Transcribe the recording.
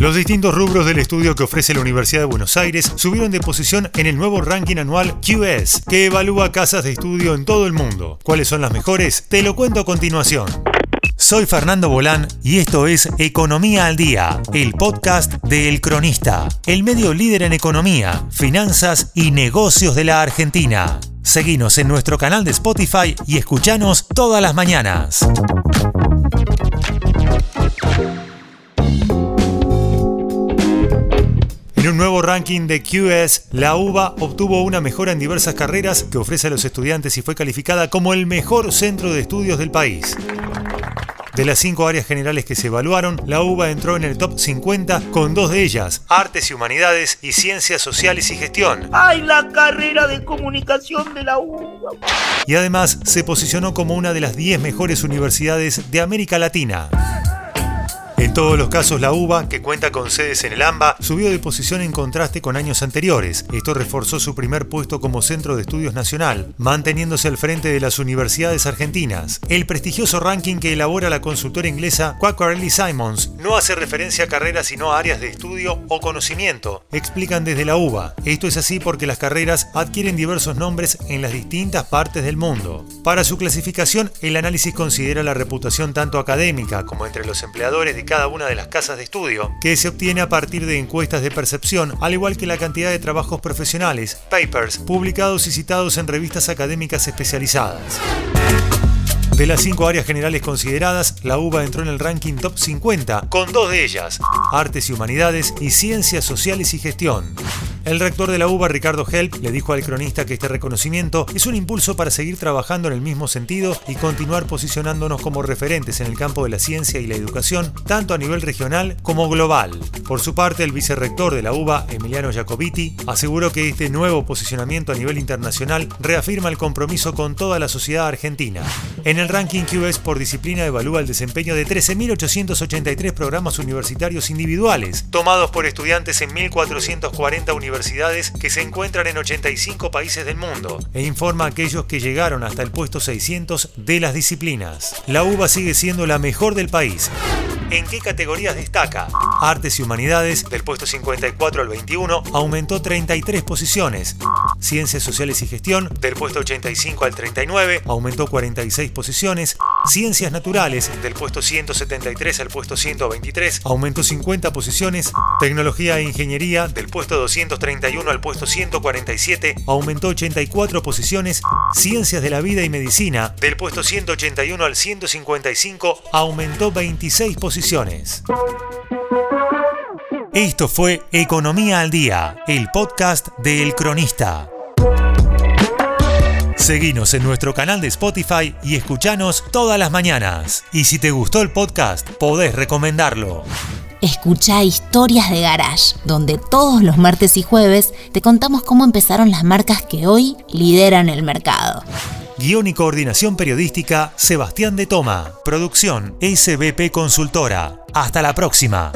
Los distintos rubros del estudio que ofrece la Universidad de Buenos Aires subieron de posición en el nuevo ranking anual QS, que evalúa casas de estudio en todo el mundo. ¿Cuáles son las mejores? Te lo cuento a continuación. Soy Fernando Bolán y esto es Economía al Día, el podcast de El Cronista, el medio líder en economía, finanzas y negocios de la Argentina. Seguinos en nuestro canal de Spotify y escuchanos todas las mañanas. Un nuevo ranking de QS, la UBA obtuvo una mejora en diversas carreras que ofrece a los estudiantes y fue calificada como el mejor centro de estudios del país. De las cinco áreas generales que se evaluaron, la UBA entró en el top 50 con dos de ellas, Artes y Humanidades y Ciencias Sociales y Gestión. ¡Ay, la carrera de comunicación de la UBA! Y además se posicionó como una de las 10 mejores universidades de América Latina. En todos los casos, la UBA, que cuenta con sedes en el AMBA, subió de posición en contraste con años anteriores. Esto reforzó su primer puesto como centro de estudios nacional, manteniéndose al frente de las universidades argentinas. El prestigioso ranking que elabora la consultora inglesa Quacquarelli Simons no hace referencia a carreras sino a áreas de estudio o conocimiento, explican desde la UBA. Esto es así porque las carreras adquieren diversos nombres en las distintas partes del mundo. Para su clasificación, el análisis considera la reputación tanto académica como entre los empleadores de cada una de las casas de estudio, que se obtiene a partir de encuestas de percepción, al igual que la cantidad de trabajos profesionales, papers, publicados y citados en revistas académicas especializadas. De las cinco áreas generales consideradas, la UBA entró en el ranking top 50, con dos de ellas, Artes y Humanidades y Ciencias Sociales y Gestión. El rector de la UBA, Ricardo Help, le dijo al cronista que este reconocimiento es un impulso para seguir trabajando en el mismo sentido y continuar posicionándonos como referentes en el campo de la ciencia y la educación, tanto a nivel regional como global. Por su parte, el vicerrector de la UBA, Emiliano Jacobiti, aseguró que este nuevo posicionamiento a nivel internacional reafirma el compromiso con toda la sociedad argentina. En el ranking QS por disciplina evalúa el desempeño de 13.883 programas universitarios individuales, tomados por estudiantes en 1.440 universidades universidades que se encuentran en 85 países del mundo e informa a aquellos que llegaron hasta el puesto 600 de las disciplinas. La UBA sigue siendo la mejor del país. ¿En qué categorías destaca? Artes y Humanidades, del puesto 54 al 21, aumentó 33 posiciones. Ciencias Sociales y Gestión, del puesto 85 al 39, aumentó 46 posiciones. Ciencias Naturales, del puesto 173 al puesto 123, aumentó 50 posiciones. Tecnología e Ingeniería, del puesto 231 al puesto 147, aumentó 84 posiciones. Ciencias de la Vida y Medicina, del puesto 181 al 155, aumentó 26 posiciones. Esto fue Economía al Día, el podcast de El Cronista. Seguinos en nuestro canal de Spotify y escuchanos todas las mañanas. Y si te gustó el podcast, podés recomendarlo. Escucha Historias de Garage, donde todos los martes y jueves te contamos cómo empezaron las marcas que hoy lideran el mercado. Guión y coordinación periodística, Sebastián de Toma. Producción, SBP Consultora. Hasta la próxima.